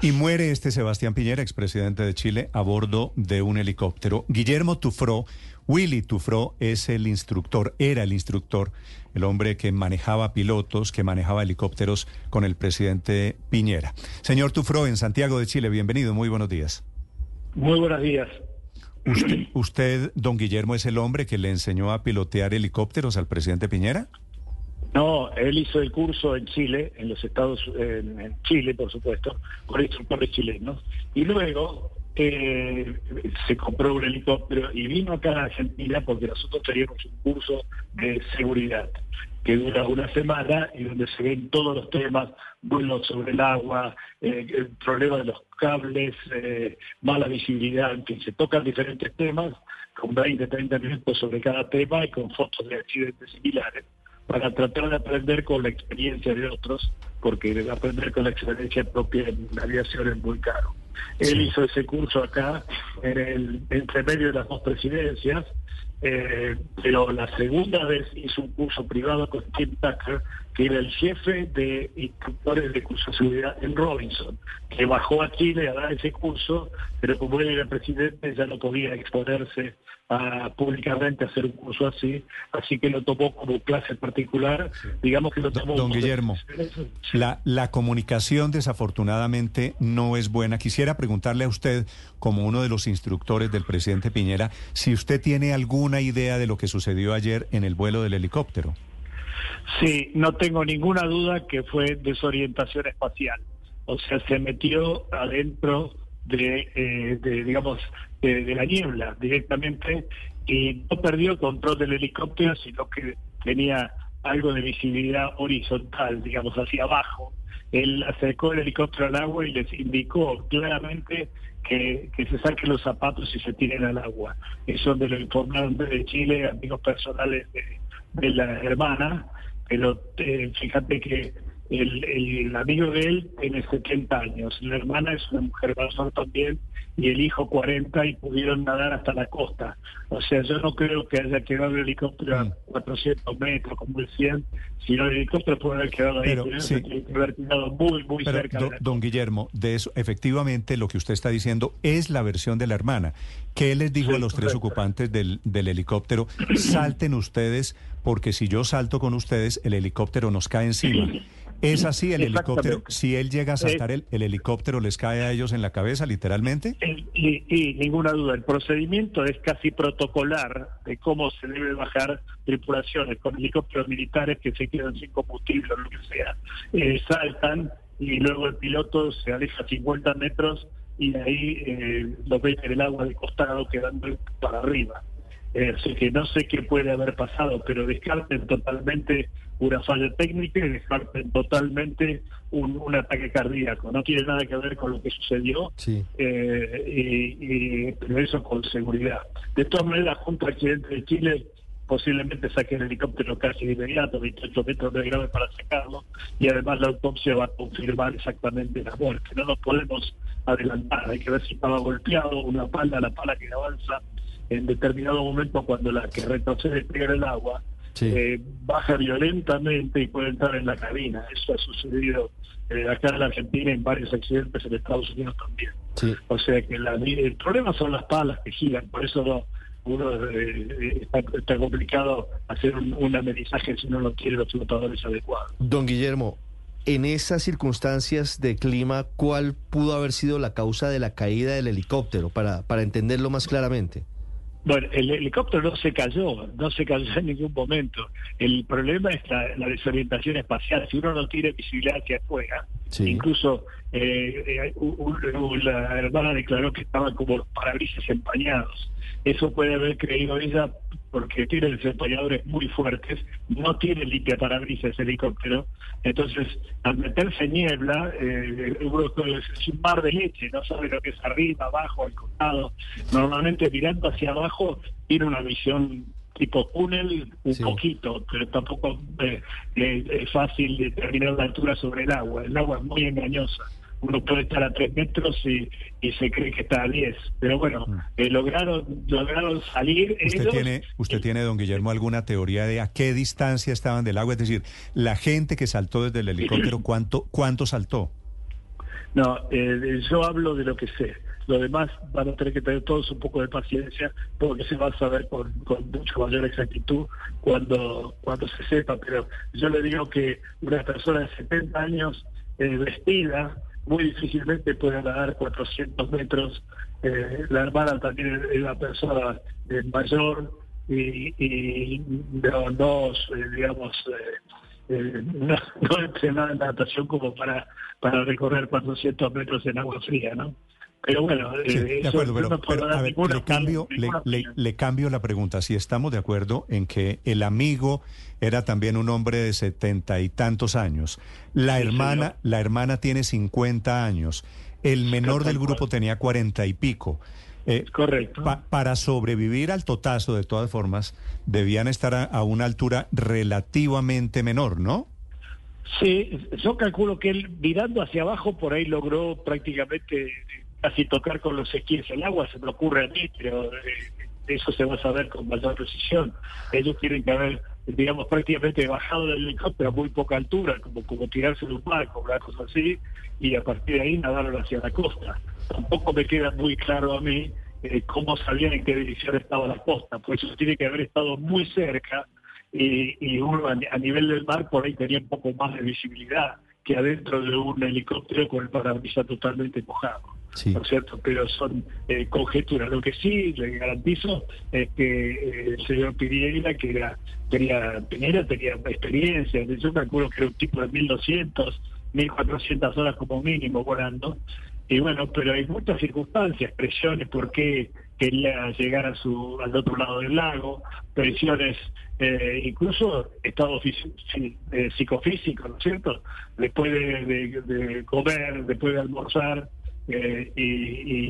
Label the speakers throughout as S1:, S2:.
S1: Y muere este Sebastián Piñera, expresidente de Chile, a bordo de un helicóptero. Guillermo Tufró, Willy Tufró es el instructor, era el instructor, el hombre que manejaba pilotos, que manejaba helicópteros con el presidente Piñera. Señor Tufró, en Santiago de Chile, bienvenido, muy buenos días.
S2: Muy buenos días.
S1: ¿Usted, usted, don Guillermo, es el hombre que le enseñó a pilotear helicópteros al presidente Piñera?
S2: No, él hizo el curso en Chile, en los Estados, en, en Chile, por supuesto, con instructores chilenos, y luego eh, se compró un helicóptero y vino acá a Argentina porque nosotros teníamos un curso de seguridad que dura una semana y donde se ven todos los temas, vuelos sobre el agua, eh, el problema de los cables, eh, mala visibilidad, que se tocan diferentes temas, con 20, 30 minutos sobre cada tema y con fotos de accidentes similares para tratar de aprender con la experiencia de otros, porque aprender con la experiencia propia en aviación es muy caro. Él hizo ese curso acá, en el entre medio de las dos presidencias, eh, pero la segunda vez hizo un curso privado con Tim Tucker, era el jefe de instructores de curso de seguridad en Robinson, que bajó a Chile a dar ese curso, pero como él era presidente ya no podía exponerse a, públicamente a hacer un curso así, así que lo tomó como clase particular, digamos que lo tomó...
S1: Don Guillermo, la, la comunicación desafortunadamente no es buena. Quisiera preguntarle a usted, como uno de los instructores del presidente Piñera, si usted tiene alguna idea de lo que sucedió ayer en el vuelo del helicóptero.
S2: Sí, no tengo ninguna duda que fue desorientación espacial. O sea, se metió adentro de, eh, digamos, de, la niebla directamente y no perdió control del helicóptero, sino que tenía algo de visibilidad horizontal, digamos, hacia abajo. Él acercó el helicóptero al agua y les indicó claramente que, se saquen los zapatos y se tiren al agua. Eso de lo informaron de Chile, amigos personales de, de la hermana, pero eh, fíjate que el, el, amigo de él tiene 70 años, la hermana es una mujer mayor también y el hijo 40 y pudieron nadar hasta la costa. O sea, yo no creo que haya quedado el helicóptero a 400 metros como decían, sino el helicóptero puede haber quedado ahí,
S1: pero, sí.
S2: haber quedado muy, muy
S1: pero,
S2: cerca.
S1: Do, don Guillermo, de eso, efectivamente lo que usted está diciendo es la versión de la hermana. ¿Qué les dijo
S2: Sí,
S1: a los tres ocupantes del, del helicóptero? Salten ustedes, porque si yo salto con ustedes, el helicóptero nos cae encima. ¿Es así el helicóptero? Si él llega a saltar, el, el helicóptero les cae a ellos en la cabeza, literalmente.
S2: Y, y, ninguna duda, el procedimiento es casi protocolar de cómo se debe bajar tripulaciones con helicópteros militares que se quedan sin combustible o lo que sea. Eh, saltan y luego el piloto se aleja 50 metros y ahí eh, lo ven en el agua de costado quedando para arriba. Eh, así que no sé qué puede haber pasado, pero descarten totalmente una falla técnica y descarten totalmente un, un ataque cardíaco. No tiene nada que ver con lo que sucedió,
S3: Sí.
S2: eh, y, y- pero eso con seguridad. De todas maneras, la Junta de Accidentes de Chile posiblemente saque el helicóptero casi de inmediato, 28 metros de grave para sacarlo, y además la autopsia va a confirmar exactamente la muerte. No nos podemos adelantar, hay que ver si estaba golpeado, una pala, la pala que avanza en determinado momento cuando la que retrocede pega el agua,
S3: Sí.
S2: eh, baja violentamente y puede entrar en la cabina. Eso ha sucedido eh, acá en la Argentina en varios accidentes en Estados Unidos también.
S3: Sí.
S2: O sea que la- el problema son las palas que giran, por eso no, uno eh, está, está complicado hacer un, un amenizaje si no lo tiene los flotadores adecuados.
S3: Don Guillermo, en esas circunstancias de clima, ¿cuál pudo haber sido la causa de la caída del helicóptero? Para, para entenderlo más claramente.
S2: Bueno, el helicóptero no se cayó, no se cayó en ningún momento. El problema es la, desorientación espacial. Si uno no tiene visibilidad hacia afuera, Incluso eh, eh, u- u- la hermana declaró que estaban como parabrisas empañados. Eso puede haber creído ella porque tiene desempañadores muy fuertes, no tiene limpia parabrisas ese helicóptero. Entonces, al meterse niebla, eh, es un mar de leche, no sabe lo que es arriba, abajo, al costado. Normalmente mirando hacia abajo tiene una visión tipo túnel un
S3: Sí.
S2: poquito, pero tampoco eh, eh, es fácil determinar la altura sobre el agua. El agua es muy engañosa. Uno puede estar a tres metros y, y se cree que está a 10. Pero bueno, eh, lograron lograron salir
S1: Mm. ¿Usted
S2: ellos.
S1: tiene, usted tiene, don Guillermo, alguna teoría de a qué distancia estaban del agua? Es decir, la gente que saltó desde el helicóptero, ¿cuánto, cuánto saltó?
S2: No, eh, yo hablo de lo que sé. Lo demás van a tener que tener todos un poco de paciencia porque se va a saber con, con mucha mayor exactitud cuando, cuando se sepa. Pero yo le digo que una persona de 70 años eh, vestida muy difícilmente puede nadar 400 metros. Eh, la hermana también es una persona eh, mayor y, y no, no eh, digamos, eh, no entrenada en natación como para, para recorrer 400 metros en agua fría, ¿no? Pero bueno,
S1: Sí,
S2: eh,
S1: de acuerdo, pero,
S2: no
S1: a ver,
S2: ninguna
S1: le cambio, le,
S2: ninguna
S1: le-
S2: opinión.
S1: le cambio la pregunta. Si estamos de acuerdo en que el amigo era también un hombre de setenta y tantos años, la
S2: Sí,
S1: hermana,
S2: señor.
S1: la hermana tiene 50 años, el menor del grupo tenía cuarenta y pico. Eh,
S2: Correcto.
S1: pa- para sobrevivir al totazo, de todas formas, debían estar a, a una altura relativamente menor, ¿no?
S2: Sí, yo calculo que él mirando hacia abajo por ahí logró prácticamente casi tocar con los esquíes el agua, se me ocurre a mí, pero eh, eso se va a saber con mayor precisión. Ellos tienen que haber, digamos, prácticamente bajado del helicóptero a muy poca altura, como, como tirarse de un barco, una cosa así, y a partir de ahí nadaron hacia la costa. Tampoco me queda muy claro a mí eh, cómo sabían en qué dirección estaba la costa, pues eso tiene que haber estado muy cerca y, y uno a, a nivel del mar por ahí tenía un poco más de visibilidad que adentro de un helicóptero con el parabrisas totalmente mojado. ¿No es cierto? Pero son eh, conjeturas. Lo que sí le garantizo es que eh, el señor Piñera, que era, tenía, Piñera tenía experiencia, yo calculo que era un tipo de 1200, 1400 horas como mínimo volando. Y bueno, pero hay muchas circunstancias, presiones, por qué quería llegar a su, al otro lado del lago, presiones, eh, incluso estado eh, psicofísico, ¿no es cierto? Después de, de- de comer, después de almorzar, eh, y,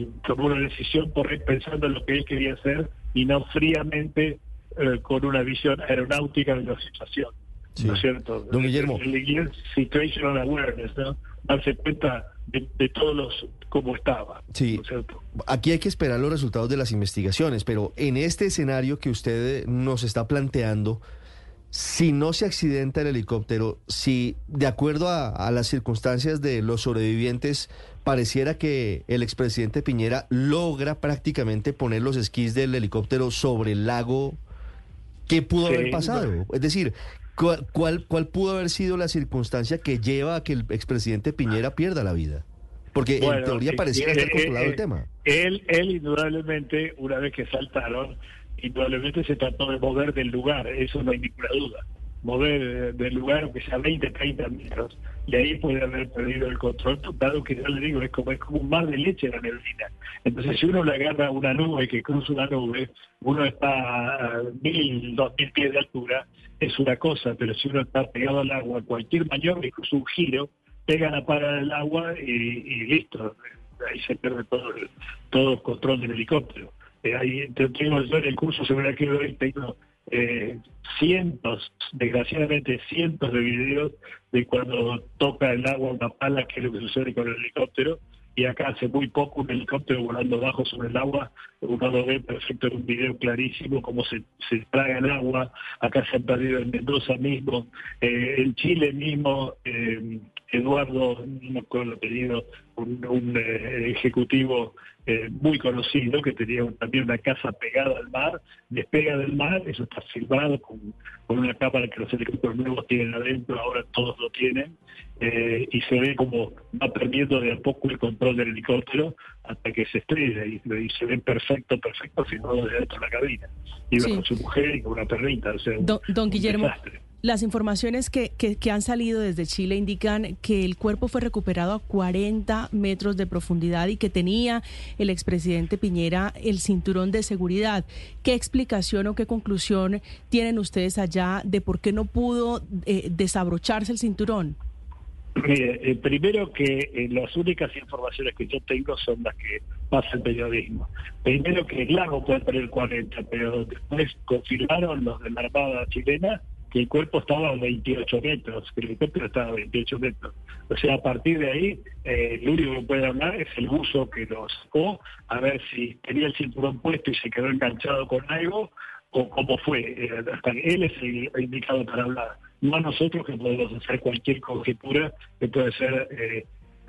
S2: y tomó una decisión por pensando en lo que él quería hacer y no fríamente eh, con una visión aeronáutica de la situación.
S3: Sí.
S2: ¿No es cierto?
S3: Don Guillermo.
S2: El, el situational awareness, ¿no? Darse cuenta de, de todos los cómo estaba.
S3: Sí. Aquí hay que esperar los resultados de las investigaciones, pero en este escenario que usted nos está planteando, si no se accidenta el helicóptero, si de acuerdo a, a las circunstancias de los sobrevivientes, pareciera que el expresidente Piñera logra prácticamente poner los esquís del helicóptero sobre el lago, ¿qué pudo
S2: Sí,
S3: haber pasado? Es decir, ¿cuál, cuál, cuál pudo haber sido la circunstancia que lleva a que el expresidente Piñera pierda la vida? Porque en teoría
S2: eh,
S3: pareciera
S2: eh,
S3: estar controlado
S2: eh,
S3: el tema.
S2: Él, él indudablemente, una vez que saltaron, indudablemente se trató de mover del lugar, eso no hay ninguna duda. Mover eh, del lugar, aunque sea 20, 30 metros, y ahí puede haber perdido el control, dado que yo le digo, es como, es como un mar de leche la neblina. Entonces, si uno le agarra una nube que cruza una nube, uno está a mil, dos mil pies de altura, es una cosa, pero si uno está pegado al agua, cualquier maniobra, incluso un giro, pega la para del agua y, y listo. Ahí se pierde todo todo el control del helicóptero. Eh, yo en el curso seguridad que doy, tengo eh, cientos, desgraciadamente cientos de videos de cuando toca el agua una pala, que es lo que sucede con el helicóptero. Y acá hace muy poco un helicóptero volando bajo sobre el agua, uno lo ve perfecto en un video clarísimo cómo se, se traga el agua, acá se han perdido en Mendoza mismo, eh, en Chile mismo, eh, Eduardo, no me acuerdo el apellido, un, un, eh, ejecutivo eh, muy conocido que tenía un- también una casa pegada al mar, despega del mar, eso está filmado con, con una cámara que los helicópteros nuevos tienen adentro, ahora todos lo tienen, eh, y se ve como va perdiendo de a poco el control del helicóptero hasta que se estrella y, y se ve perfecto, perfecto filmado desde dentro de la cabina. Iba
S4: Sí.
S2: con su mujer y con una perrita, o sea, un-
S4: Don, don
S2: un
S4: Guillermo,
S2: desastre.
S4: Las informaciones que, que- que han salido desde Chile indican que el cuerpo fue recuperado a 40 metros de profundidad y que tenía el expresidente Piñera el cinturón de seguridad. ¿Qué explicación o qué conclusión tienen ustedes allá de por qué no pudo eh, desabrocharse el cinturón?
S2: Mire, eh, primero que eh, las únicas informaciones que yo tengo son las que pasa el periodismo. Primero que el lago puede tener 40, pero después confirmaron los de la Armada chilena que el cuerpo estaba a 28 metros, que el helicóptero estaba a 28 metros. O sea, a partir de ahí, eh, lo único que puede hablar es el buzo que lo sacó, a ver si tenía el cinturón puesto y se quedó enganchado con algo, o cómo fue. Eh, hasta él es el indicado para hablar. No nosotros que podemos hacer cualquier conjetura que puede ser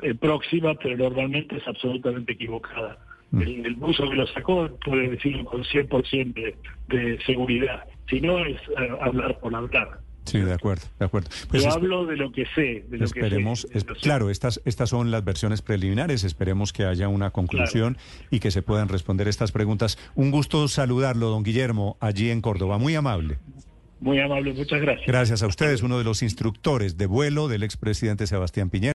S2: eh, próxima, pero normalmente es absolutamente equivocada.
S1: Mm.
S2: El, el buzo que lo sacó puede decirlo con 100% de, de seguridad. Si no, es eh, hablar por hablar.
S1: Sí, de acuerdo, de acuerdo. Pues
S2: Yo hablo de lo que sé. De lo
S1: esperemos,
S2: que de sé.
S1: claro, estas, estas son las versiones preliminares, esperemos que haya una conclusión y que se puedan responder estas preguntas. Un gusto saludarlo, don Guillermo, allí en Córdoba, muy amable.
S2: Muy amable, muchas gracias.
S1: Gracias a ustedes, uno de los instructores de vuelo del expresidente Sebastián Piñera.